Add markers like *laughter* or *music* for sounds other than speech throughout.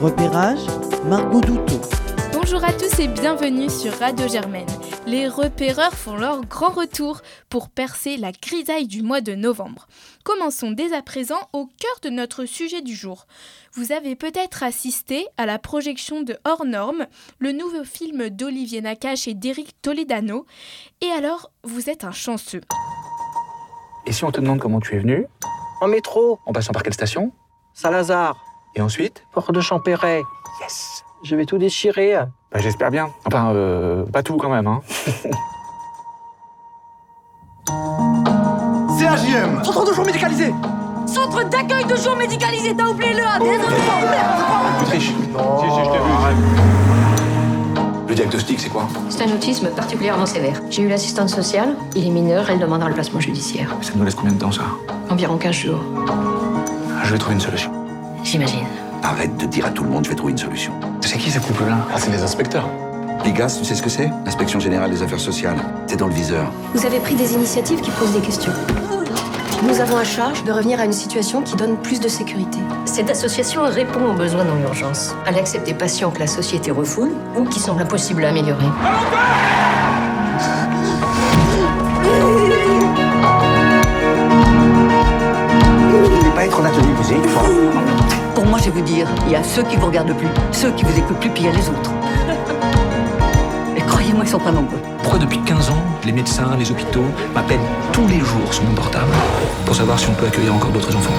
Repérage, Margot Douteau. Bonjour à tous et bienvenue sur Radio Germaine. Les repéreurs font leur grand retour pour percer la grisaille du mois de novembre. Commençons dès à présent au cœur de notre sujet du jour. Vous avez peut-être assisté à la projection de Hors Normes, le nouveau film d'Olivier Nakache et d'Éric Toledano. Et alors, vous êtes un chanceux. Et si on te demande comment tu es venu? En métro, En passant par quelle station? Saint-Lazare, Et ensuite Port de Champéret. Yes Je vais tout déchirer. Bah j'espère bien. Enfin, euh, pas tout quand même, hein. *laughs* CAJM Centre de jour médicalisé Centre d'accueil de jour médicalisé, t'as oublié le A, désolé Tu triches Si, si, je t'ai vu. Le diagnostic, c'est quoi? C'est un autisme particulièrement sévère. J'ai eu l'assistante sociale, il est mineur, elle demandera le placement judiciaire. Ça nous laisse combien de temps, ça? Environ 15 jours. Je vais trouver une solution. J'imagine. Arrête de dire à tout le monde, je vais trouver une solution. C'est qui ce couple-là? Ah, c'est les inspecteurs. L'IGAS, tu sais ce que c'est? L'inspection générale des affaires sociales. C'est dans le viseur. Vous avez pris des initiatives qui posent des questions. Nous avons à charge de revenir à une situation qui donne plus de sécurité. Cette association répond aux besoins dans l'urgence. Elle accepte des patients que la société refoule ou qui semblent impossibles à améliorer. Vous voulez pas être en atelier musique Pour moi, je vais vous dire, il y a ceux qui vous regardent plus, ceux qui vous écoutent plus, puis il y a les autres. *laughs* Et croyez-moi, ils sont pas nombreux. Pourquoi depuis 15 ans, les médecins, les hôpitaux m'appellent tous les jours sur mon portable pour savoir si on peut accueillir encore d'autres enfants?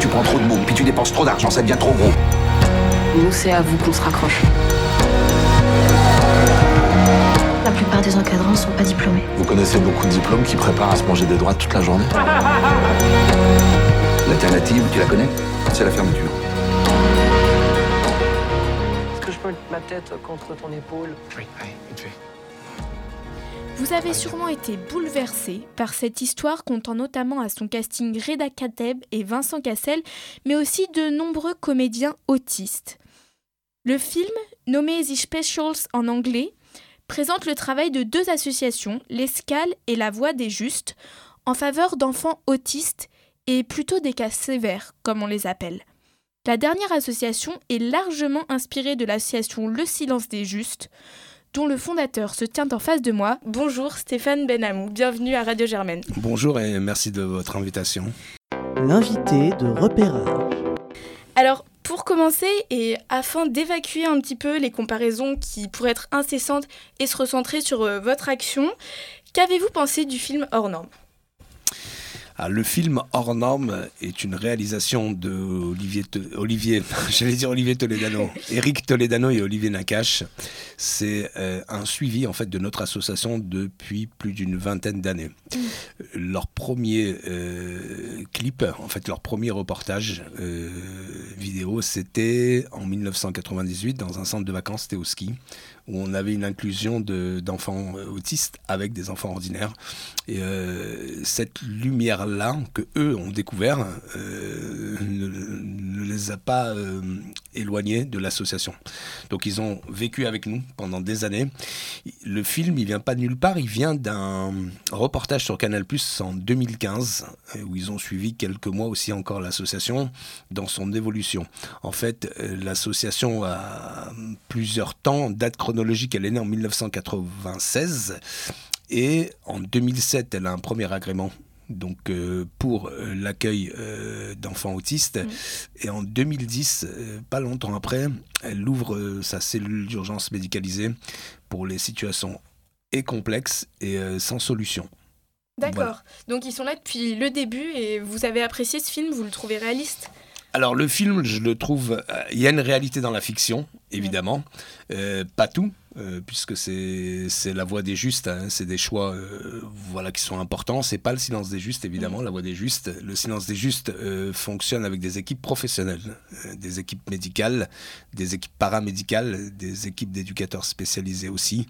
Tu prends trop de mots, puis tu dépenses trop d'argent, ça devient trop gros. Nous, c'est à vous qu'on se raccroche. La plupart des encadrants ne sont pas diplômés. Vous connaissez beaucoup de diplômes qui préparent à se manger des droits toute la journée? *laughs* L'alternative, tu la connais? C'est la fermeture. Est-ce que je peux mettre ma tête contre ton épaule? Oui, oui, vite fait. Vous avez sûrement été bouleversé par cette histoire comptant notamment à son casting Reda Kateb et Vincent Cassel, mais aussi de nombreux comédiens autistes. Le film, nommé The Specials en anglais, présente le travail de deux associations, l'Escale et La Voix des Justes, en faveur d'enfants autistes et plutôt des cas sévères, comme on les appelle. La dernière association est largement inspirée de l'association Le Silence des Justes, dont le fondateur se tient en face de moi. Bonjour Stéphane Benamou, bienvenue à Radio Germaine. Bonjour et merci de votre invitation. L'invité de repérage. Alors, pour commencer, et afin d'évacuer un petit peu les comparaisons qui pourraient être incessantes et se recentrer sur euh, votre action, qu'avez-vous pensé du film Hors Norme? Ah, le film Hors Norme est une réalisation de Olivier, Olivier *laughs* j'allais dire Olivier Toledano, *laughs* Eric Toledano et Olivier Nakache. C'est euh, un suivi en fait de notre association depuis plus d'une vingtaine d'années. Leur premier euh, clip, en fait leur premier reportage euh, vidéo, c'était en 1998 dans un centre de vacances, c'était au ski, où on avait une inclusion de- d'enfants euh, autistes avec des enfants ordinaires. Et euh, cette lumière-là que eux ont découvert euh, ne, ne les a pas euh, éloignés de l'association. Donc ils ont vécu avec nous pendant des années. Le film, il vient pas de nulle part, il vient d'un reportage sur Canal+ en 2015 euh, où ils ont suivi quelques mois aussi encore l'association dans son évolution. En fait, euh, l'association a plusieurs temps, date chronologique, elle est née en 1996 et en 2007, elle a un premier agrément. Donc euh, pour euh, l'accueil euh, d'enfants autistes et en 2010, euh, pas longtemps après, elle ouvre sa cellule d'urgence médicalisée pour les situations et complexes et sans solution. D'accord. Voilà. Donc ils sont là depuis le début et vous avez apprécié ce film, vous le trouvez réaliste? Alors le film, je le trouve, il y a une réalité dans la fiction, évidemment, pas tout, euh, puisque c'est c'est la voix des justes, hein, c'est des choix, euh, voilà, qui sont importants. C'est pas le silence des justes, évidemment, la voix des justes. Le silence des justes euh, fonctionne avec des équipes professionnelles, euh, des équipes médicales, des équipes paramédicales, des équipes d'éducateurs spécialisés aussi,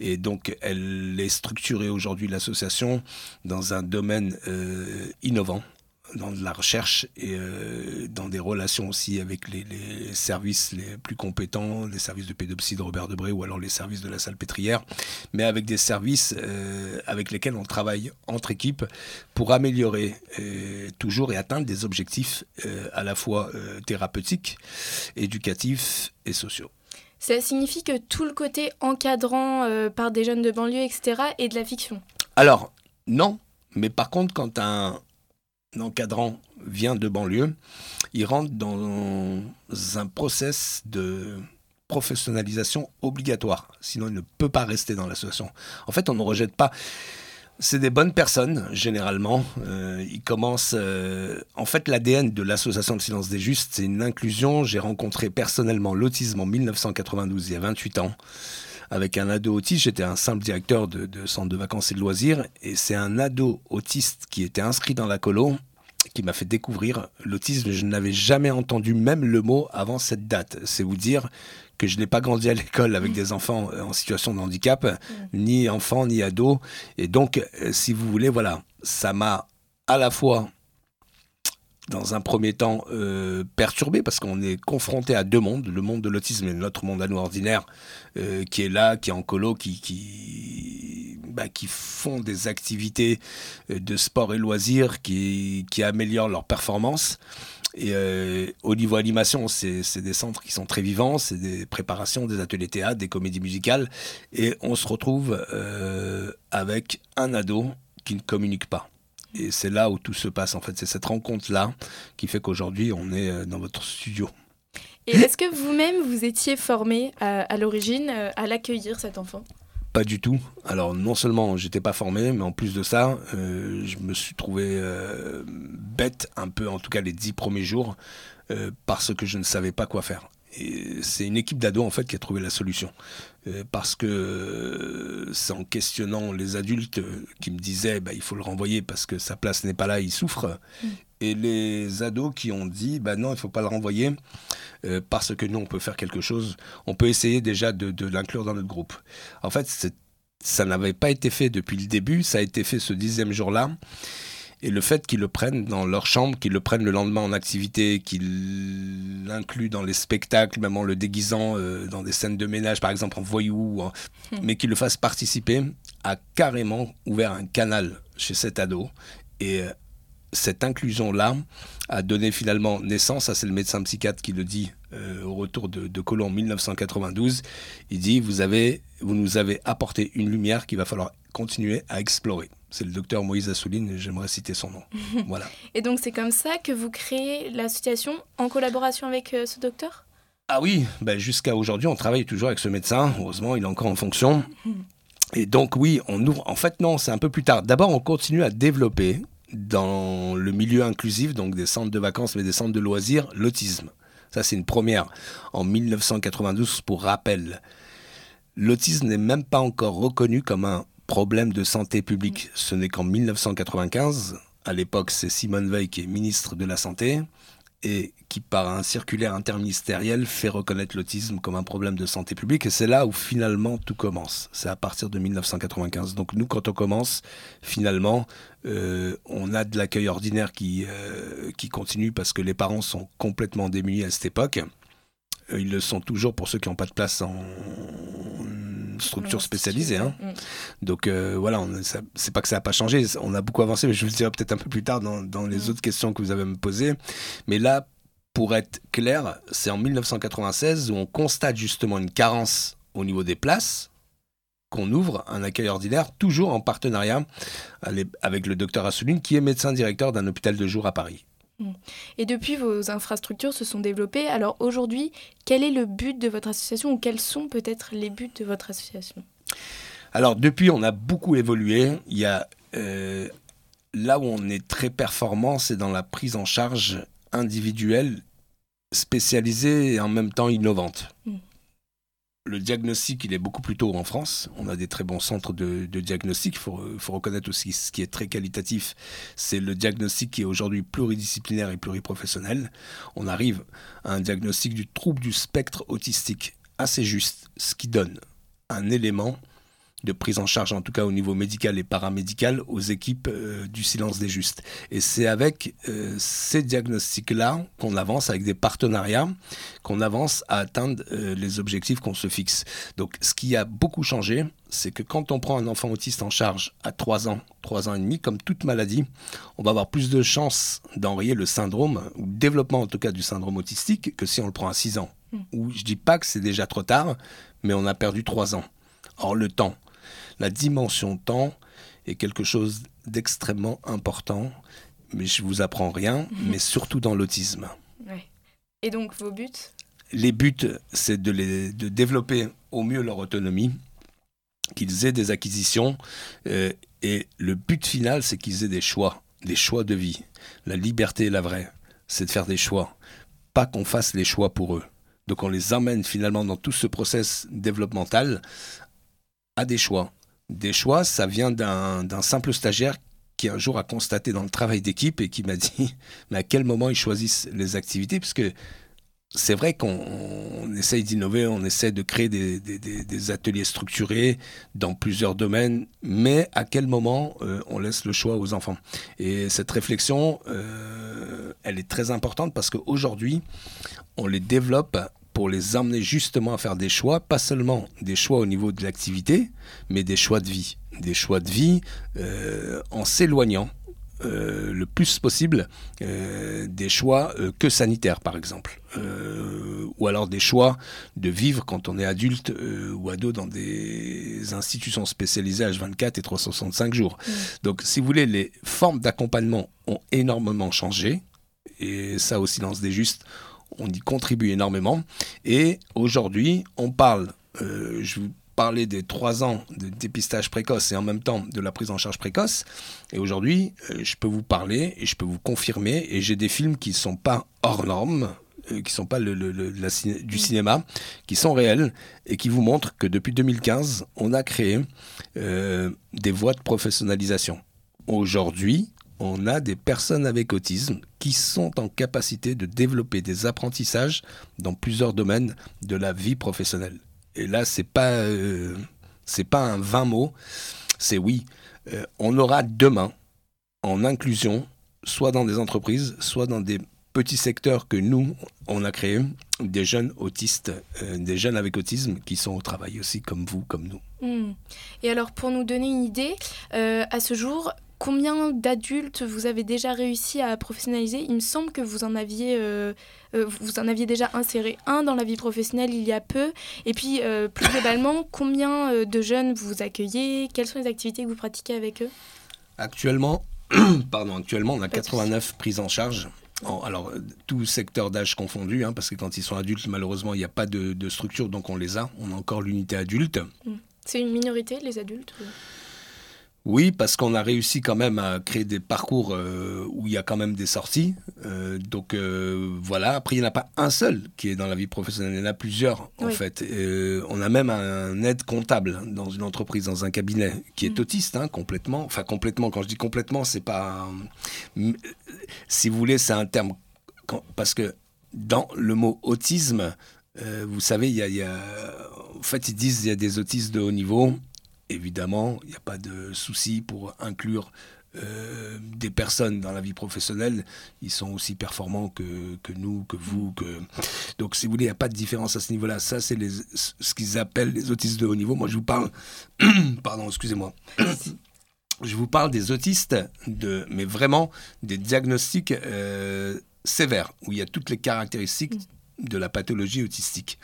et donc elle est structurée aujourd'hui l'association dans un domaine euh, innovant dans de la recherche et euh, dans des relations aussi avec les, les, services les plus compétents, les services de pédopsie de Robert Debré ou alors les services de la salle pétrière, mais avec des services euh, avec lesquels on travaille entre équipes pour améliorer euh, toujours et atteindre des objectifs à la fois thérapeutiques, éducatifs et sociaux. Ça signifie que tout le côté encadrant par des jeunes de banlieue, etc., est de la fiction? Alors, non, mais par contre, quand un encadrant vient de banlieue, il rentre dans un process de professionnalisation obligatoire. Sinon, il ne peut pas rester dans l'association. En fait, on ne rejette pas. C'est des bonnes personnes, généralement. Euh, ils euh, en fait, l'ADN de l'association Le Silence des Justes, c'est une inclusion. J'ai rencontré personnellement l'autisme en 1992, il y a 28 ans. Avec un ado autiste, j'étais un simple directeur de, de centre de vacances et de loisirs. Et c'est un ado autiste qui était inscrit dans la colo qui m'a fait découvrir l'autisme. Je n'avais jamais entendu même le mot avant cette date. C'est vous dire que je n'ai pas grandi à l'école avec des enfants euh, en situation de handicap, ni enfants, ni ados. Et donc, euh, si vous voulez, voilà, ça m'a à la fois, dans un premier temps, euh, perturbé parce qu'on est confronté à deux mondes, le monde de l'autisme et notre monde à nous ordinaire, euh, qui est là, qui est en colo, qui, bah, font des activités euh, de sport et loisirs, qui, améliorent leur performance. Et au niveau animation, c'est des centres qui sont très vivants, c'est des préparations, des ateliers théâtre, des comédies musicales. Et on se retrouve avec un ado qui ne communique pas. Et c'est là où tout se passe, en fait. C'est cette rencontre-là qui fait qu'aujourd'hui, on est euh, dans votre studio. Et est-ce que vous-même, vous étiez formé à, à l'origine euh, à l'accueillir, cet enfant? Pas du tout. Alors, non seulement j'étais pas formé, mais en plus de ça, euh, je me suis trouvé euh, bête, un peu, en tout cas les dix premiers jours, euh, parce que je ne savais pas quoi faire. Et c'est une équipe d'ados en fait qui a trouvé la solution. Euh, parce que c'est en questionnant les adultes euh, qui me disaient bah, il faut le renvoyer parce que sa place n'est pas là, il souffre. Et les ados qui ont dit bah non, il faut pas le renvoyer euh, parce que nous on peut faire quelque chose. On peut essayer déjà de, de l'inclure dans notre groupe. En fait, ça n'avait pas été fait depuis le début, ça a été fait ce dixième jour-là. Et le fait qu'ils le prennent dans leur chambre, qu'ils le prennent le lendemain en activité, qu'ils l'incluent dans les spectacles, même en le déguisant euh, dans des scènes de ménage, par exemple en voyou, ou en- mais qu'ils le fassent participer, a carrément ouvert un canal chez cet ado. Et euh, cette inclusion-là a donné finalement naissance, ça c'est le médecin psychiatre qui le dit euh, au retour de, de Colomb en 1992, il dit vous, avez, vous nous avez apporté une lumière qu'il va falloir continuer à explorer. C'est le docteur Moïse Assouline, j'aimerais citer son nom. *laughs* voilà. Et donc, c'est comme ça que vous créez l'association en collaboration avec euh, ce docteur? Ah oui, ben jusqu'à aujourd'hui, on travaille toujours avec ce médecin. Heureusement, il est encore en fonction. *laughs* Et donc oui, on ouvre. En fait, non, c'est un peu plus tard. D'abord, on continue à développer dans le milieu inclusif, donc des centres de vacances, mais des centres de loisirs, l'autisme. Ça, c'est une première. En 1992, pour rappel, l'autisme n'est même pas encore reconnu comme un problème de santé publique. Ce n'est qu'en 1995, à l'époque, c'est Simone Veil qui est ministre de la Santé et qui, par un circulaire interministériel, fait reconnaître l'autisme comme un problème de santé publique. Et c'est là où finalement tout commence. C'est à partir de 1995. Donc nous, quand on commence, finalement, euh, on a de l'accueil ordinaire qui, euh, qui continue parce que les parents sont complètement démunis à cette époque. Ils le sont toujours pour ceux qui n'ont pas de place en structure spécialisée. Hein. Donc euh, voilà, c'est pas que ça n'a pas changé, on a beaucoup avancé, mais je vous le dirai peut-être un peu plus tard dans, dans les autres questions que vous avez à me poser. Mais là, pour être clair, c'est en 1996 où on constate justement une carence au niveau des places qu'on ouvre un accueil ordinaire, toujours en partenariat avec le docteur Assouline, qui est médecin directeur d'un hôpital de jour à Paris. Et depuis, vos infrastructures se sont développées. Alors aujourd'hui, quel est le but de votre association ou quels sont peut-être les buts de votre association? Alors depuis, on a beaucoup évolué. Il y a euh, là où on est très performant, c'est dans la prise en charge individuelle, spécialisée et en même temps innovante. Mm. Le diagnostic, il est beaucoup plus tôt en France. On a des très bons centres de, diagnostic. Il faut reconnaître aussi ce qui est très qualitatif. C'est le diagnostic qui est aujourd'hui pluridisciplinaire et pluriprofessionnel. On arrive à un diagnostic du trouble du spectre autistique assez juste, ce qui donne un élément de prise en charge, en tout cas au niveau médical et paramédical, aux équipes euh, du silence des justes. Et c'est avec euh, ces diagnostics-là qu'on avance, avec des partenariats, qu'on avance à atteindre euh, les objectifs qu'on se fixe. Donc ce qui a beaucoup changé, c'est que quand on prend un enfant autiste en charge à 3 ans, 3 ans et demi, comme toute maladie, on va avoir plus de chances d'enrayer le syndrome, ou le développement en tout cas du syndrome autistique, que si on le prend à 6 ans. Ou je dis pas que c'est déjà trop tard, mais on a perdu 3 ans. Or le temps, la dimension temps est quelque chose d'extrêmement important, mais je vous apprends rien, *laughs* mais surtout dans l'autisme. Ouais. Et donc vos buts? Les buts, c'est de, les, de développer au mieux leur autonomie, qu'ils aient des acquisitions, euh, et le but final, c'est qu'ils aient des choix, des choix de vie. La liberté, la vraie, c'est de faire des choix, pas qu'on fasse les choix pour eux. Donc on les emmène finalement dans tout ce process développemental à des choix. Des choix, ça vient d'un simple stagiaire qui un jour a constaté dans le travail d'équipe et qui m'a dit *laughs* mais à quel moment ils choisissent les activités? Parce que c'est vrai qu'on essaye d'innover, on essaie de créer des, ateliers structurés dans plusieurs domaines, mais à quel moment euh, on laisse le choix aux enfants? Et cette réflexion, euh, elle est très importante parce qu'aujourd'hui, on les développe pour les emmener justement à faire des choix, pas seulement des choix au niveau de l'activité, mais des choix de vie. Des choix de vie euh, en s'éloignant euh, le plus possible euh, des choix euh, que sanitaires, par exemple. Ou alors des choix de vivre quand on est adulte ou ado dans des institutions spécialisées H24 et 365 jours. Mm. Donc, si vous voulez, les formes d'accompagnement ont énormément changé. Et ça, au silence des justes, on y contribue énormément. Et aujourd'hui, on parle, euh, je vous parlais des trois ans de dépistage précoce et en même temps de la prise en charge précoce. Et aujourd'hui, euh, je peux vous parler et je peux vous confirmer, et j'ai des films qui ne sont pas hors normes, euh, qui ne sont pas le, le, le, la ciné du cinéma, qui sont réels et qui vous montrent que depuis 2015, on a créé des voies de professionnalisation. Aujourd'hui, on a des personnes avec autisme qui sont en capacité de développer des apprentissages dans plusieurs domaines de la vie professionnelle. Et là, c'est pas euh, pas un vain mot, c'est oui. Euh, on aura demain en inclusion, soit dans des entreprises, soit dans des petits secteurs que nous on a créés, des jeunes autistes, euh, des jeunes avec autisme qui sont au travail aussi, comme vous, comme nous. Mmh. Et alors, pour nous donner une idée, à ce jour, combien d'adultes vous avez déjà réussi à professionnaliser? Il me semble que vous en aviez, euh, euh, vous en aviez déjà inséré un dans la vie professionnelle il y a peu. Et puis, euh, plus *coughs* globalement, combien de jeunes vous accueillez? Quelles sont les activités que vous pratiquez avec eux? Actuellement, *coughs* pardon, actuellement, on a 89 prises en charge. En, alors, tout secteur d'âge confondu, hein, parce que quand ils sont adultes, malheureusement, il n'y a pas de, de, structure, donc on les a. On a encore l'unité adulte. C'est une minorité, les adultes. Oui, parce qu'on a réussi quand même à créer des parcours euh, où il y a quand même des sorties. Euh, donc euh, voilà, après il n'y en a pas un seul qui est dans la vie professionnelle, il y en a plusieurs en fait. On a même un aide comptable dans une entreprise, dans un cabinet, qui est Mm. autiste hein, complètement. Enfin complètement, quand je dis complètement, c'est pas... si vous voulez, c'est un terme... quand- parce que dans le mot autisme, vous savez, il y a, il y a- En fait, ils disent qu'il y a des autistes de haut niveau. Évidemment, il n'y a pas de souci pour inclure euh, des personnes dans la vie professionnelle. Ils sont aussi performants que, que nous, que vous. Que... Donc, si vous voulez, il n'y a pas de différence à ce niveau-là. Ça, c'est les- ce qu'ils appellent les autistes de haut niveau. Moi, je vous parle... *coughs* Pardon, excusez-moi. Je vous parle des autistes, de, mais vraiment des diagnostics euh, sévères, où il y a toutes les caractéristiques de la pathologie autistique.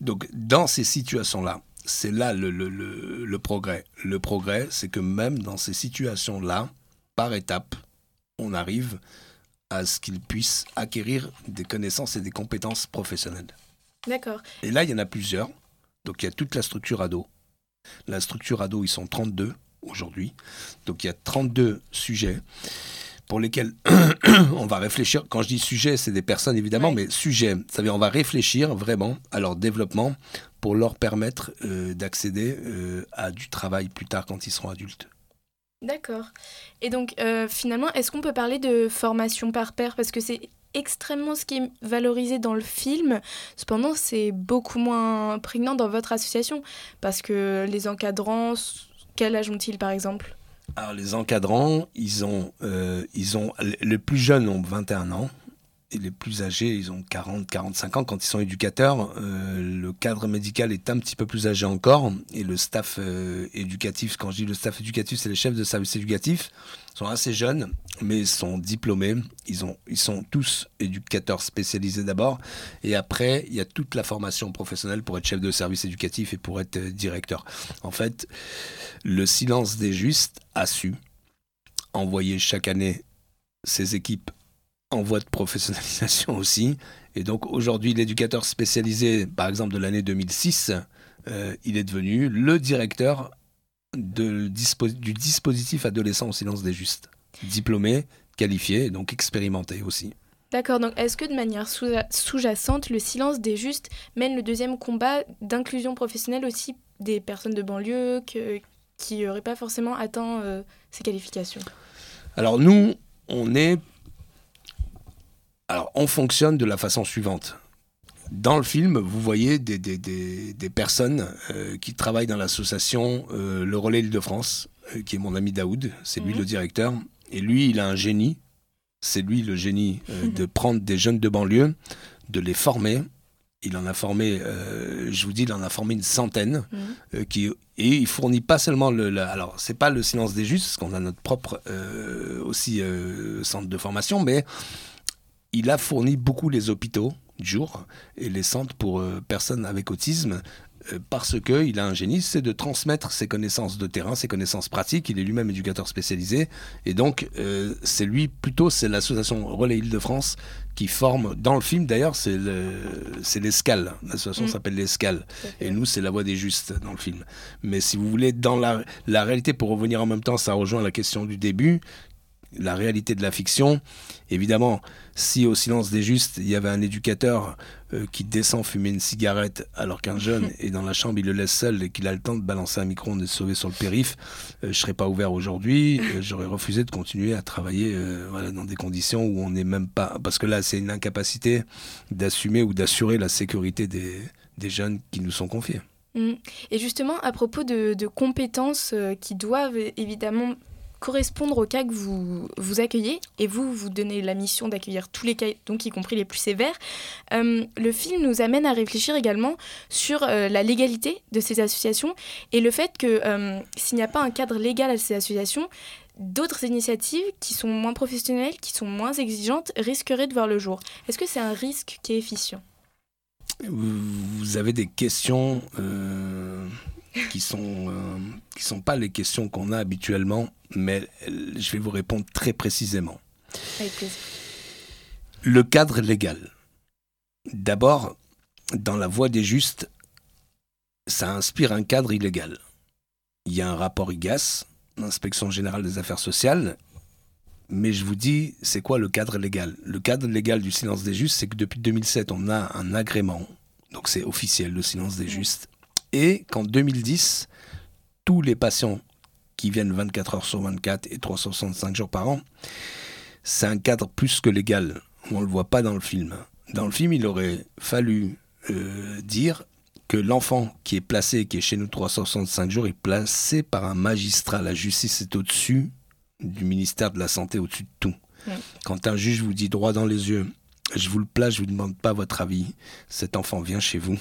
Donc, dans ces situations-là, c'est là le, le, le, le progrès. Le progrès, c'est que même dans ces situations-là, par étapes, on arrive à ce qu'ils puissent acquérir des connaissances et des compétences professionnelles. D'accord. Et là, il y en a plusieurs. Donc, il y a toute la structure ado. La structure ado, ils sont 32 aujourd'hui. Donc, il y a 32 sujets pour lesquels *clears throat* on va réfléchir. Quand je dis sujet, c'est des personnes évidemment, Ouais. mais sujet, ça veut dire on va réfléchir vraiment à leur développement pour leur permettre euh, d'accéder euh, à du travail plus tard quand ils seront adultes. D'accord. Et donc, euh, finalement, est-ce qu'on peut parler de formation par pair Parce que c'est extrêmement ce qui est valorisé dans le film. Cependant, c'est beaucoup moins prégnant dans votre association. Parce que les encadrants, quel âge ont-ils, par exemple? Alors, les encadrants, ils ont, ils ont... Les plus jeunes ont 21 ans les plus âgés, ils ont 40, 45 ans. Quand ils sont éducateurs, euh, le cadre médical est un petit peu plus âgé encore. Et le staff euh, éducatif, quand je dis le staff éducatif, c'est les chefs de service éducatif, sont assez jeunes, mais sont diplômés. Ils, ont, ils sont tous éducateurs spécialisés d'abord. Et après, il y a toute la formation professionnelle pour être chef de service éducatif et pour être euh, directeur. En fait, le silence des justes a su envoyer chaque année ses équipes en voie de professionnalisation *laughs* aussi. Et donc aujourd'hui, l'éducateur spécialisé, par exemple de l'année 2006, euh, il est devenu le directeur de, du dispositif adolescent au silence des justes. Diplômé, qualifié, donc expérimenté aussi. D'accord, donc est-ce que de manière sous-jacente, le silence des justes mène le deuxième combat d'inclusion professionnelle aussi des personnes de banlieue qui n'auraient pas forcément atteint euh, ces qualifications? Alors nous, on est alors, on fonctionne de la façon suivante. Dans le film, vous voyez des, des, personnes euh, qui travaillent dans l'association euh, Le Relais Île-de-France, euh, qui est mon ami Daoud, c'est lui mhm. le directeur. Et lui, il a un génie, c'est lui le génie de prendre des jeunes de banlieue, de les former. Il en a formé, je vous dis, il en a formé une centaine. Mhm. qui, et il fournit pas seulement le. Alors, alors, c'est pas le silence des justes, parce qu'on a notre propre aussi centre de formation, mais il a fourni beaucoup les hôpitaux du jour et les centres pour euh, personnes avec autisme euh, parce qu'il a un génie, c'est de transmettre ses connaissances de terrain, ses connaissances pratiques. Il est lui-même éducateur spécialisé. Et donc, euh, c'est lui, plutôt, c'est l'association Relais Île-de-France qui forme, dans le film d'ailleurs, c'est l'Escale. L'association mm. s'appelle l'Escale. Et nous, c'est la voix des justes dans le film. Mais si vous voulez, dans la, la réalité, pour revenir en même temps, ça rejoint la question du début la réalité de la fiction. Évidemment, si au silence des justes, il y avait un éducateur euh, qui descend fumer une cigarette alors qu'un jeune *laughs* est dans la chambre, il le laisse seul et qu'il a le temps de balancer un micro, de se sauver sur le périph, euh, je ne serais pas ouvert aujourd'hui. Euh, *laughs* j'aurais refusé de continuer à travailler voilà, dans des conditions où on n'est même pas... Parce que là, c'est une incapacité d'assumer ou d'assurer la sécurité des, des jeunes qui nous sont confiés. Mmh. Et justement, à propos de, de compétences qui doivent évidemment correspondre au cas que vous, vous accueillez et vous, vous donnez la mission d'accueillir tous les cas, donc y compris les plus sévères. Euh, le film nous amène à réfléchir également sur euh, la légalité de ces associations et le fait que euh, s'il n'y a pas un cadre légal à ces associations, d'autres initiatives qui sont moins professionnelles, qui sont moins exigeantes, risqueraient de voir le jour. Est-ce que c'est un risque qui est efficient? Vous avez des questions qui sont euh, qui sont pas les questions qu'on a habituellement, mais je vais vous répondre très précisément. Le cadre légal. D'abord, dans la voie des justes, ça inspire un cadre illégal. Il y a un rapport IGAS, l'inspection générale des affaires sociales, mais je vous dis, c'est quoi le cadre légal? Le cadre légal du silence des justes, c'est que depuis 2007, on a un agrément, donc c'est officiel, le silence des justes, et qu'en 2010, tous les patients qui viennent 24 heures sur 24 et 365 jours par an, c'est un cadre plus que légal. On ne le voit pas dans le film. Dans le film, il aurait fallu euh, dire que l'enfant qui est placé, qui est chez nous 365 jours, est placé par un magistrat. La justice est au-dessus du ministère de la Santé, au-dessus de tout. Quand un juge vous dit droit dans les yeux, je vous le place, je ne vous demande pas votre avis, cet enfant vient chez vous,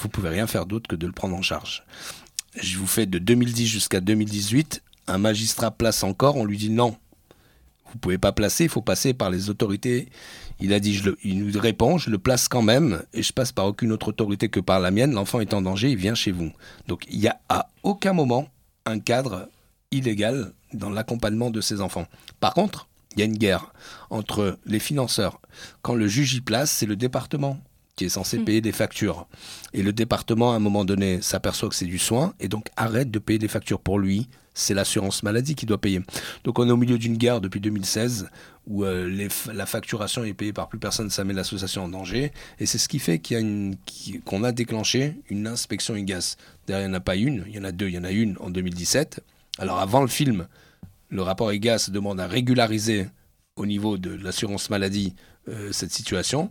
vous pouvez rien faire d'autre que de le prendre en charge. Je vous fais de 2010 jusqu'à 2018, un magistrat place encore, on lui dit non, vous pouvez pas placer, il faut passer par les autorités. Il a dit, il nous répond, je le place quand même, et je passe par aucune autre autorité que par la mienne. L'enfant est en danger, il vient chez vous. Donc il n'y a à aucun moment un cadre illégal dans l'accompagnement de ces enfants. Par contre, il y a une guerre entre les financeurs. Quand le juge y place, c'est le département qui est censé hmm. payer des factures. Et le département, à un moment donné, s'aperçoit que c'est du soin et donc arrête de payer des factures pour lui. C'est l'assurance maladie qui doit payer. Donc on est au milieu d'une guerre depuis 2016 où euh, la facturation est payée par plus personne, ça met l'association en danger. Et c'est ce qui fait qu'on a, a déclenché une inspection IGAS. D'ailleurs, il n'y en a pas une, il y en a deux. Il y en a une en 2017. Alors avant le film, le rapport IGAS demande à régulariser au niveau de l'assurance maladie euh, cette situation.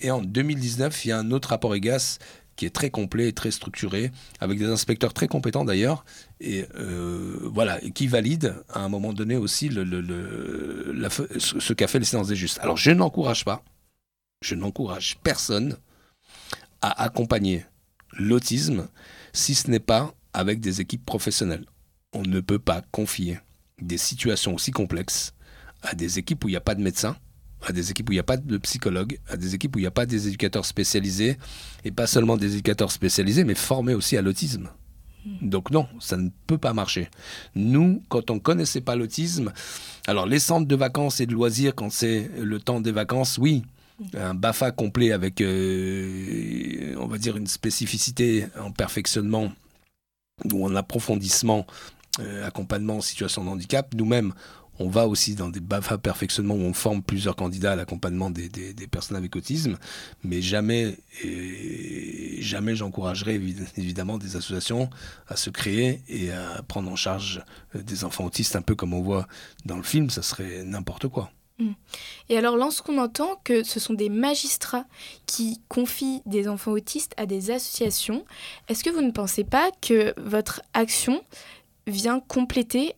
Et en 2019, il y a un autre rapport IGAS qui est très complet et très structuré, avec des inspecteurs très compétents d'ailleurs, et euh, voilà, qui valide à un moment donné aussi ce qu'a fait les séances des justes. Alors je n'encourage pas, je n'encourage personne à accompagner l'autisme si ce n'est pas avec des équipes professionnelles. On ne peut pas confier des situations aussi complexes à des équipes où il n'y a pas de médecin, à des équipes où il n'y a pas de psychologue, à des équipes où il n'y a pas des éducateurs spécialisés, et pas seulement des éducateurs spécialisés, mais formés aussi à l'autisme. Hmm. Donc non, ça ne peut pas marcher. Nous, quand on ne connaissait pas l'autisme, alors les centres de vacances et de loisirs, quand c'est le temps des vacances, oui, hmm. un BAFA complet avec, euh, on va dire, une spécificité en perfectionnement ou en approfondissement, euh, accompagnement en situation de handicap. Nous-mêmes, on va aussi dans des BAFA perfectionnement où on forme plusieurs candidats à l'accompagnement des, personnes avec autisme, mais jamais, jamais j'encouragerai évidemment des associations à se créer et à prendre en charge euh, des enfants autistes, un peu comme on voit dans le film, ça serait n'importe quoi. Mmh. Et alors, lorsqu'on entend que ce sont des magistrats qui confient des enfants autistes à des associations, est-ce que vous ne pensez pas que votre action vient compléter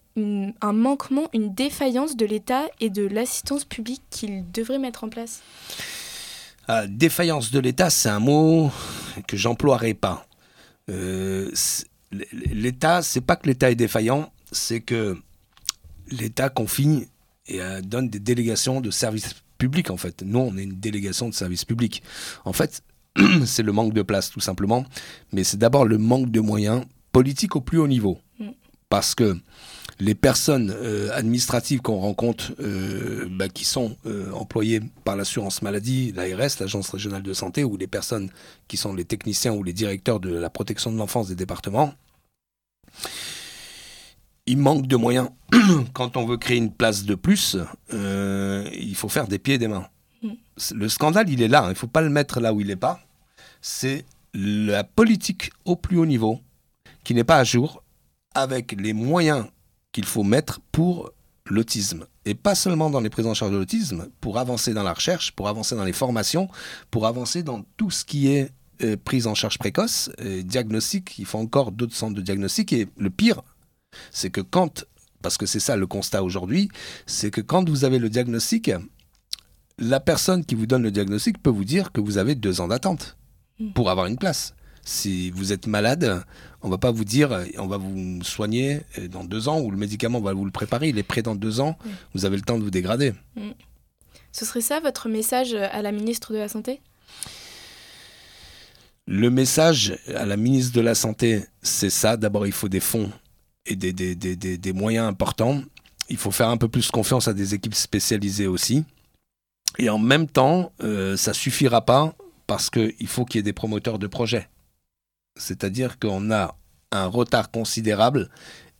un manquement, une défaillance de l'État et de l'assistance publique qu'il devrait mettre en place ah, Défaillance de l'État, c'est un mot que j'emploierai pas. Euh, L'État, c'est pas que l'État est défaillant, c'est que l'État confie et euh, donne des délégations de services publics en fait. Nous, on est une délégation de services publics. En fait, *clears throat* c'est le manque de place tout simplement, mais c'est d'abord le manque de moyens politiques au plus haut niveau. Mm. Parce que les personnes euh, administratives qu'on rencontre, euh, bah, qui sont euh, employées par l'assurance maladie, l'ARS, l'agence régionale de santé, ou les personnes qui sont les techniciens ou les directeurs de la protection de l'enfance des départements, il manque de moyens. *clears throat* Quand on veut créer une place de plus, il faut faire des pieds et des mains. Mm. Le scandale, il est là. Hein. Il ne faut pas le mettre là où il n'est pas. C'est la politique au plus haut niveau qui n'est pas à jour avec les moyens qu'il faut mettre pour l'autisme. Et pas seulement dans les prises en charge de l'autisme, pour avancer dans la recherche, pour avancer dans les formations, pour avancer dans tout ce qui est euh, prise en charge précoce, diagnostic, il faut encore d'autres centres de diagnostic. Et le pire, c'est que quand, parce que c'est ça le constat aujourd'hui, c'est que quand vous avez le diagnostic, la personne qui vous donne le diagnostic peut vous dire que vous avez deux ans d'attente hmm. pour avoir une place. Si vous êtes malade, on va pas vous dire, on va vous soigner dans deux ans ou le médicament, on va vous le préparer, il est prêt dans deux ans, vous avez le temps de vous dégrader. Mm. Ce serait ça votre message à la ministre de la Santé? Le message à la ministre de la Santé, c'est ça. D'abord, il faut des fonds et des, des, des, des, moyens importants. Il faut faire un peu plus confiance à des équipes spécialisées aussi. Et en même temps, euh, ça suffira pas parce qu'il faut qu'il y ait des promoteurs de projets. C'est-à-dire qu'on a un retard considérable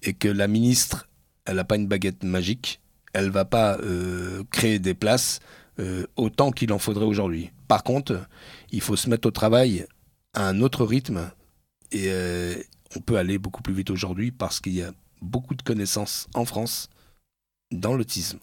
et que la ministre, elle n'a pas une baguette magique, elle va pas euh, créer des places euh, autant qu'il en faudrait aujourd'hui. Par contre, il faut se mettre au travail à un autre rythme et euh, on peut aller beaucoup plus vite aujourd'hui parce qu'il y a beaucoup de connaissances en France dans l'autisme.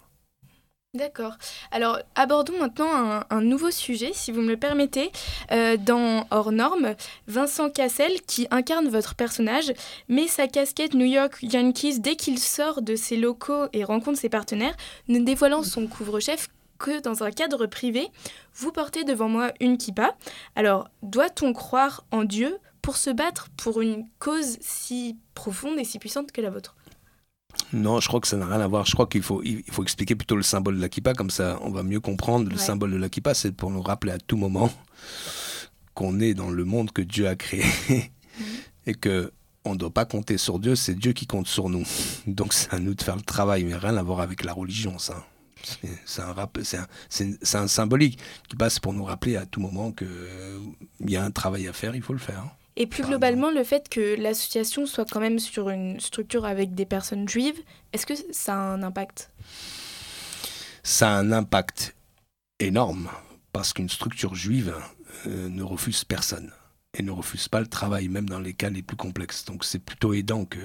D'accord. Alors, abordons maintenant un, nouveau sujet, si vous me le permettez. Euh, dans Hors Normes, Vincent Cassel, qui incarne votre personnage, met sa casquette New York Yankees dès qu'il sort de ses locaux et rencontre ses partenaires, ne dévoilant son couvre-chef que dans un cadre privé. Vous portez devant moi une kippa. Alors, doit-on croire en Dieu pour se battre pour une cause si profonde et si puissante que la vôtre? Non, je crois que ça n'a rien à voir. Je crois qu'il faut, il faut expliquer plutôt le symbole de la kippa, comme ça on va mieux comprendre. Le symbole de la kippa, c'est pour nous rappeler à tout moment qu'on est dans le monde que Dieu a créé mhm. et que on ne doit pas compter sur Dieu, c'est Dieu qui compte sur nous. Donc c'est à nous de faire le travail, mais rien à voir avec la religion, ça. C'est un, c'est un, symbolique qui passe pour nous rappeler à tout moment qu'il y a un travail à faire, il faut le faire. Et plus globalement, le fait que l'association soit quand même sur une structure avec des personnes juives, est-ce que ça a un impact? Ça a un impact énorme, parce qu'une structure juive euh, ne refuse personne et ne refuse pas le travail, même dans les cas les plus complexes. Donc c'est plutôt aidant que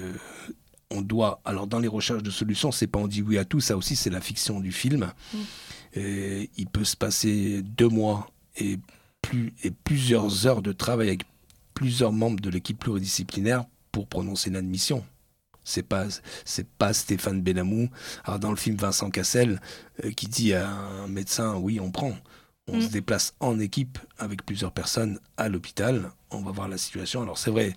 on doit. Alors, dans les recherches de solutions, c'est pas on dit oui à tout, ça aussi, c'est la fiction du film. Mm. Et il peut se passer deux mois et, plus, et plusieurs heures de travail avec plusieurs membres de l'équipe pluridisciplinaire pour prononcer une admission. C'est pas c'est pas Stéphane Benamou. Alors dans le film Vincent Cassel euh, qui dit à un médecin oui on prend. On Mm. se déplace en équipe avec plusieurs personnes à l'hôpital. On va voir la situation. Alors c'est vrai,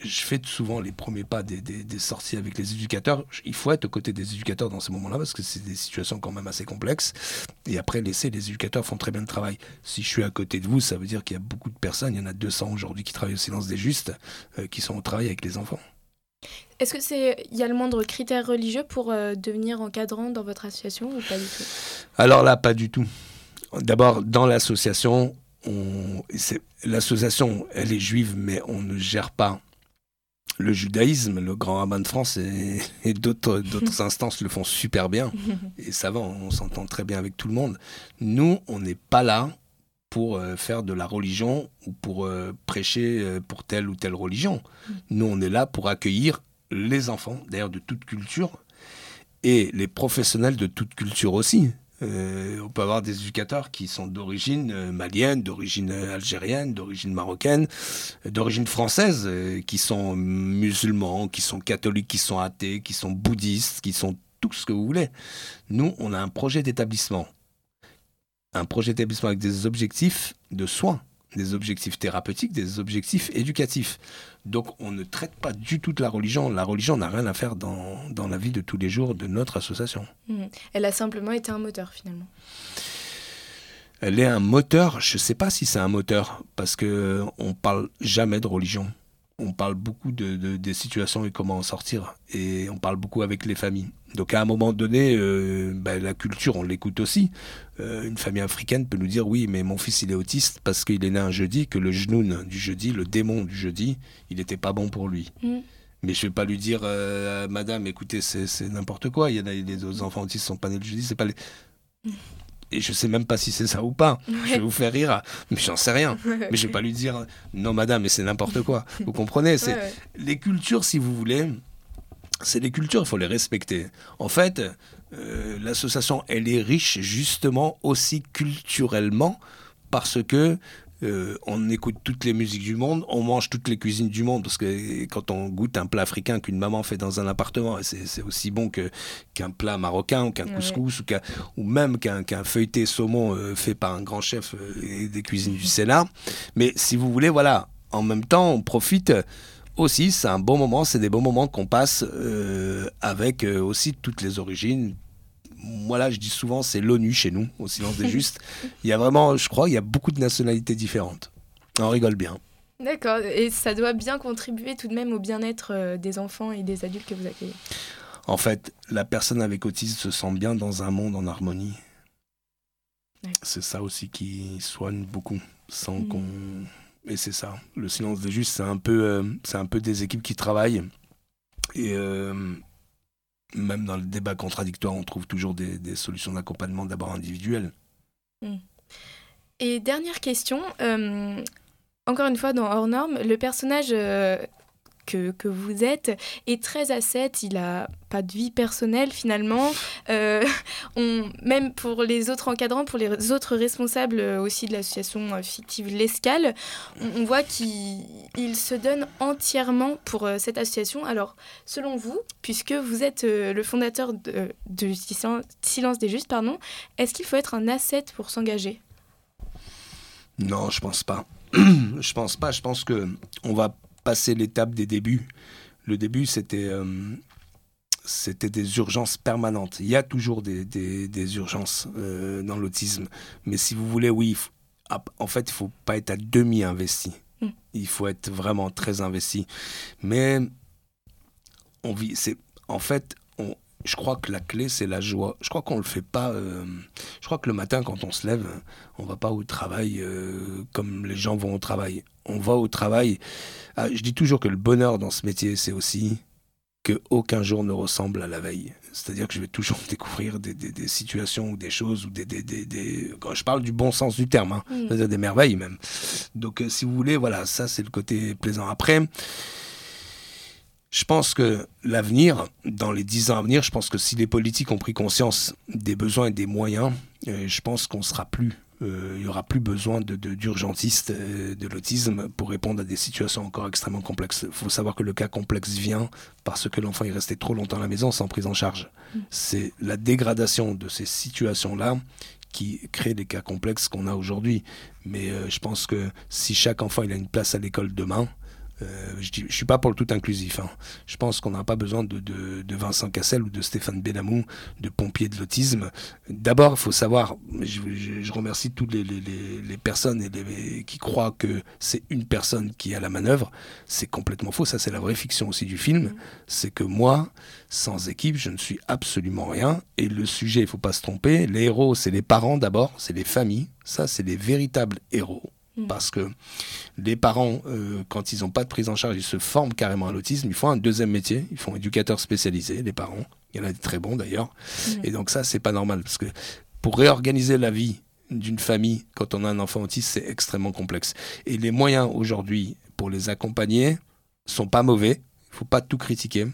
je fais souvent les premiers pas des, des- des sorties avec les éducateurs. Il faut être aux côtés des éducateurs dans ces moments-là parce que c'est des situations quand même assez complexes. Et après, laisser les éducateurs font très bien le travail. Si je suis à côté de vous, ça veut dire qu'il y a beaucoup de personnes, il y en a 200 aujourd'hui qui travaillent au silence des justes, euh, qui sont au travail avec les enfants. Est-ce que c'est il y a le moindre critère religieux pour euh, devenir encadrant dans votre association ou pas du tout? Alors là, pas du tout. D'abord, dans l'association, on- l'association, elle est juive, mais on ne gère pas le judaïsme. Le grand rabbin de France et, et d'autres d'autres *laughs* instances le font super bien. *laughs* Et ça va, on s'entend très bien avec tout le monde. Nous, on n'est pas là pour euh, faire de la religion ou pour euh, prêcher euh, pour telle ou telle religion. Nous, on est là pour accueillir les enfants, d'ailleurs de toute culture, et les professionnels de toute culture aussi. Euh, on peut avoir des éducateurs qui sont d'origine euh, malienne, d'origine euh, algérienne, d'origine marocaine, euh, d'origine française, qui sont musulmans, qui sont catholiques, qui sont athées, qui sont bouddhistes, qui sont tout ce que vous voulez. Nous, on a un projet d'établissement. Un projet d'établissement avec des objectifs de soins, des objectifs thérapeutiques, des objectifs éducatifs. Donc on ne traite pas du tout de la religion. La religion n'a rien à faire dans, dans la vie de tous les jours de notre association. Mhm. Elle a simplement été un moteur finalement. Elle est un moteur, je ne sais pas si c'est un moteur, parce que on parle jamais de religion. On parle beaucoup de, de- des situations et comment en sortir. Et on parle beaucoup avec les familles. Donc à un moment donné, euh, ben, la culture, on l'écoute aussi. Euh, une famille africaine peut nous dire oui, mais mon fils il est autiste parce qu'il est né un jeudi, que le genoun du jeudi, le démon du jeudi, il n'était pas bon pour lui. Mm. Mais je vais pas lui dire, euh, Madame, écoutez, c'est n'importe quoi. Il y en a autres enfants autistes sont pas nés le jeudi, c'est pas les. *laughs* Et je sais même pas si c'est ça ou pas. Je vais vous faire rire, mais j'en sais rien. Mais je vais pas lui dire, non, Madame, mais c'est n'importe quoi. *laughs* Vous comprenez C'est Ouais, ouais. les cultures, si vous voulez. C'est les cultures, il faut les respecter. En fait, euh, l'association, elle est riche justement aussi culturellement parce que euh, on écoute toutes les musiques du monde, on mange toutes les cuisines du monde, parce que quand on goûte un plat africain qu'une maman fait dans un appartement, c'est aussi bon qu'un plat marocain ou qu'un Ouais. couscous ou, même qu'un feuilleté saumon euh, fait par un grand chef euh, des cuisines du Sénat. Mais si vous voulez, voilà, en même temps, on profite aussi, c'est un bon moment, c'est des bons moments qu'on passe avec aussi toutes les origines. Moi là, je dis souvent, c'est l'ONU chez nous, au silence des justes. *laughs* Il y a vraiment, je crois, il y a beaucoup de nationalités différentes. On rigole bien. D'accord, et ça doit bien contribuer tout de même au bien-être euh, des enfants et des adultes que vous accueillez. En fait, la personne avec autisme se sent bien dans un monde en harmonie. Ouais. C'est ça aussi qui soigne beaucoup, sans Mhm. qu'on. Et c'est ça. Le silence des justes, c'est un peu, euh, c'est un peu des équipes qui travaillent. Et euh, même dans le débat contradictoire, on trouve toujours des, solutions d'accompagnement d'abord individuelles. Et dernière question, euh, encore une fois dans Hors Norme, le personnage euh, que, que vous êtes est très ascète, il a pas de vie personnelle finalement. *laughs* Euh, on, même pour les autres encadrants, pour les autres responsables euh, aussi de l'association euh, fictive L'Escale, on, on voit qu'il il se donne entièrement pour cette association. Alors, selon vous, puisque vous êtes le fondateur de, de Silen- Silence des Justes, pardon, est-ce qu'il faut être un ascète pour s'engager? Non, je pense pas. *clears throat* je pense pas. Je pense que on va passer l'étape des débuts. Le début, c'était euh, c'était des urgences permanentes. Il y a toujours des, des- des urgences euh, dans l'autisme, mais si vous voulez, oui. faut- ah, En fait, il faut pas être à demi investi. Mm. Il faut être vraiment très investi. Mais on vit. C'est en fait. Je crois que la clé, c'est la joie. Je crois qu'on le fait pas. euh, je crois que le matin, quand on se lève, on va pas au travail euh, comme les gens vont au travail. On va au travail. Ah, je dis toujours que le bonheur dans ce métier, c'est aussi que aucun jour ne ressemble à la veille. C'est-à-dire que je vais toujours *laughs* découvrir des, des- des situations ou des choses ou des, quand je parle du bon sens du terme, hein, Mm. c'est-à-dire des merveilles même. Donc, euh, si vous voulez, voilà, ça c'est le côté plaisant. Après, Je pense que l'avenir, dans les dix ans à venir, je pense que si les politiques ont pris conscience des besoins et des moyens, euh, je pense qu'on sera plus euh, il n'y aura plus besoin de, d'urgentistes euh, de l'autisme pour répondre à des situations encore extrêmement complexes. Il faut savoir que le cas complexe vient parce que l'enfant est resté trop longtemps à la maison sans prise en charge. Mm. C'est la dégradation de ces situations-là qui crée les cas complexes qu'on a aujourd'hui. Mais je pense que si chaque enfant il a une place à l'école demain, je ne suis pas pour le tout inclusif. Hein. Je pense qu'on n'a pas besoin de, de, Vincent Cassel ou de Stéphane Benamou, de pompiers de l'autisme. D'abord, il faut savoir, je, je, remercie toutes les, les, les personnes et qui croient que c'est une personne qui à la manœuvre. C'est complètement faux. Ça, c'est la vraie fiction aussi du film. C'est que moi, sans équipe, je ne suis absolument rien. Et le sujet, il ne faut pas se tromper. Les héros, c'est les parents d'abord, c'est les familles. Ça, c'est les véritables héros. Mm. Parce que les parents, euh, quand ils n'ont pas de prise en charge, ils se forment carrément à l'autisme. Ils font un deuxième métier. Ils font éducateur spécialisé, les parents. Il y en a des très bons d'ailleurs. Mm. Et donc ça, c'est pas normal. Parce que pour réorganiser la vie d'une famille, quand on a un enfant autiste, c'est extrêmement complexe. Et les moyens aujourd'hui pour les accompagner sont pas mauvais. Il faut pas tout critiquer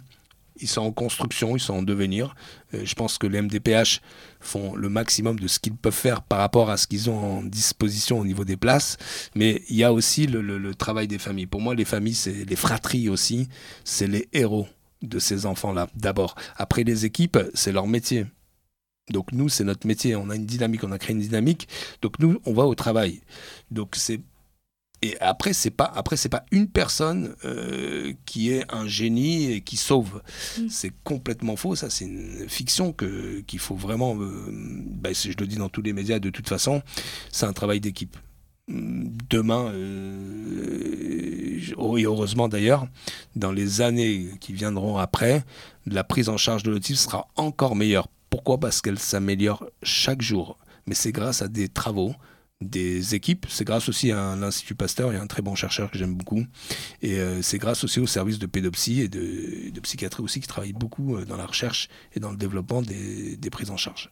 ils sont en construction, ils sont en devenir. Euh, je pense que les MDPH font le maximum de ce qu'ils peuvent faire par rapport à ce qu'ils ont en disposition au niveau des places. Mais il y a aussi le, travail des familles. Pour moi, les familles, c'est les fratries aussi, c'est les héros de ces enfants-là. D'abord. Après, les équipes, c'est leur métier. Donc nous, c'est notre métier. On a une dynamique, on a créé une dynamique. Donc nous, on va au travail. Donc c'est et après, c'est pas après c'est pas une personne euh, qui est un génie et qui sauve. Mm. C'est complètement faux. Ça, c'est une fiction que qu'il faut vraiment. Euh, ben, je le dis dans tous les médias. De toute façon, c'est un travail d'équipe. Demain, euh, et heureusement d'ailleurs, dans les années qui viendront après, la prise en charge de l'autisme sera encore meilleure. Pourquoi? Parce qu'elle s'améliore chaque jour. Mais c'est grâce à des travaux, des équipes. C'est grâce aussi à l'Institut Pasteur, il y a un très bon chercheur que j'aime beaucoup. Et euh, c'est grâce aussi au service de pédopsie et de, psychiatrie aussi qui travaille beaucoup euh, dans la recherche et dans le développement des, prises en charge.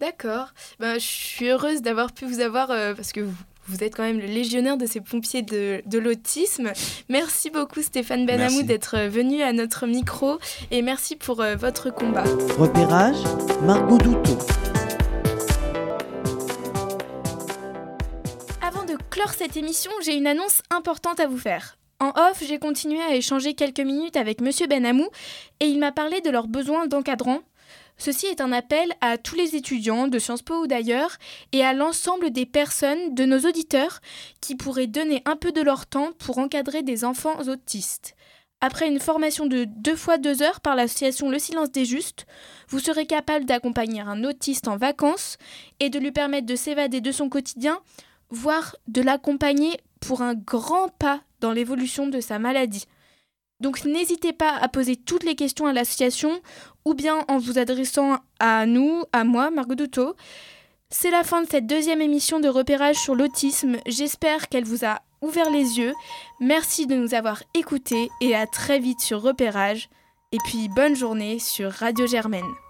D'accord. Ben, je suis heureuse d'avoir pu vous avoir euh, parce que vous, êtes quand même le légionnaire de ces pompiers de, de l'autisme. Merci beaucoup Stéphane Benamou d'être venu à notre micro et merci pour votre combat. Repérage, Margot Douteau. Clore cette émission, j'ai une annonce importante à vous faire. En off, j'ai continué à échanger quelques minutes avec Monsieur Benamou et il m'a parlé de leurs besoins d'encadrant. Ceci est un appel à tous les étudiants de Sciences Po ou d'ailleurs et à l'ensemble des personnes, de nos auditeurs, qui pourraient donner un peu de leur temps pour encadrer des enfants autistes. Après une formation de deux fois deux heures par l'association Le Silence des Justes, vous serez capable d'accompagner un autiste en vacances et de lui permettre de s'évader de son quotidien voire de l'accompagner pour un grand pas dans l'évolution de sa maladie. Donc n'hésitez pas à poser toutes les questions à l'association ou bien en vous adressant à nous, à moi, Margot Douteau. C'est la fin de cette deuxième émission de repérage sur l'autisme. J'espère qu'elle vous a ouvert les yeux. Merci de nous avoir écoutés et à très vite sur repérage. Et puis bonne journée sur Radio Germaine.